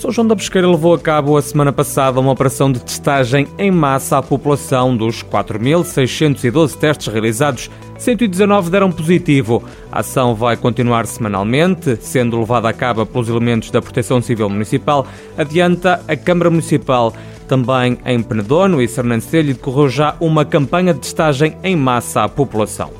São João da Pesqueira levou a cabo a semana passada uma operação de testagem em massa à população. Dos 4.612 testes realizados, 119 deram positivo. A ação vai continuar semanalmente, sendo levada a cabo pelos elementos da Proteção Civil Municipal, adianta a Câmara Municipal. Também em Penedono e Sernancelho decorreu já uma campanha de testagem em massa à população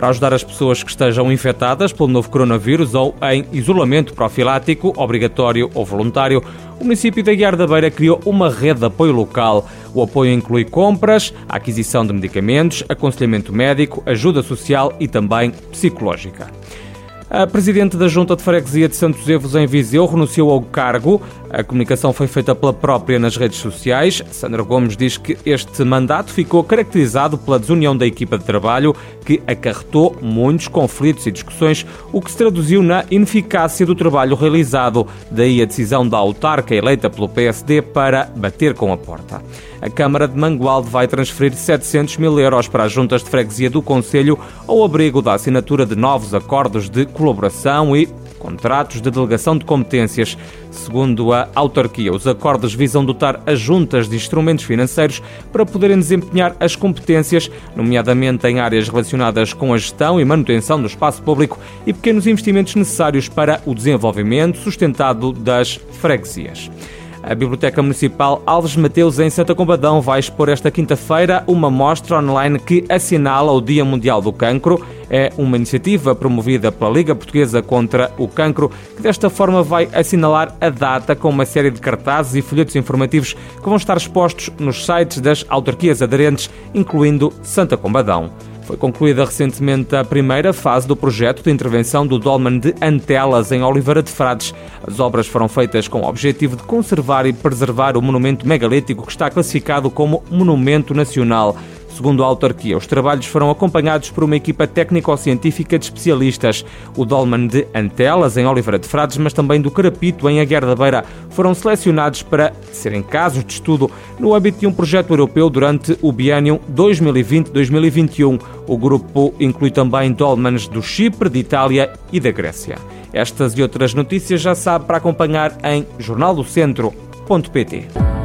para ajudar as pessoas que estejam infectadas pelo novo coronavírus ou em isolamento profilático, obrigatório ou voluntário, o município da Guiar da Beira criou uma rede de apoio local. O apoio inclui compras, aquisição de medicamentos, aconselhamento médico, ajuda social e também psicológica. A presidente da Junta de Freguesia de Santos Evos em Viseu renunciou ao cargo. A comunicação foi feita pela própria nas redes sociais. Sandra Gomes diz que este mandato ficou caracterizado pela desunião da equipa de trabalho, que acarretou muitos conflitos e discussões, o que se traduziu na ineficácia do trabalho realizado. Daí a decisão da autarca eleita pelo PSD para bater com a porta a Câmara de Mangualde vai transferir 700 mil euros para as juntas de freguesia do Conselho ao abrigo da assinatura de novos acordos de colaboração e contratos de delegação de competências. Segundo a autarquia, os acordos visam dotar as juntas de instrumentos financeiros para poderem desempenhar as competências, nomeadamente em áreas relacionadas com a gestão e manutenção do espaço público e pequenos investimentos necessários para o desenvolvimento sustentado das freguesias. A Biblioteca Municipal Alves Mateus, em Santa Combadão, vai expor esta quinta-feira uma mostra online que assinala o Dia Mundial do Cancro. É uma iniciativa promovida pela Liga Portuguesa contra o Cancro, que desta forma vai assinalar a data com uma série de cartazes e folhetos informativos que vão estar expostos nos sites das autarquias aderentes, incluindo Santa Combadão. Foi concluída recentemente a primeira fase do projeto de intervenção do Dolmen de Antelas, em Oliveira de Frades. As obras foram feitas com o objetivo de conservar e preservar o monumento megalítico que está classificado como Monumento Nacional. Segundo a autarquia, os trabalhos foram acompanhados por uma equipa técnico-científica de especialistas. O Dolman de Antelas, em Oliveira de Frades, mas também do Carapito, em Aguer da Beira, foram selecionados para serem casos de estudo no âmbito de um projeto europeu durante o biênio 2020-2021. O grupo inclui também dolmens do Chipre, de Itália e da Grécia. Estas e outras notícias já sabe para acompanhar em jornaldocentro.pt.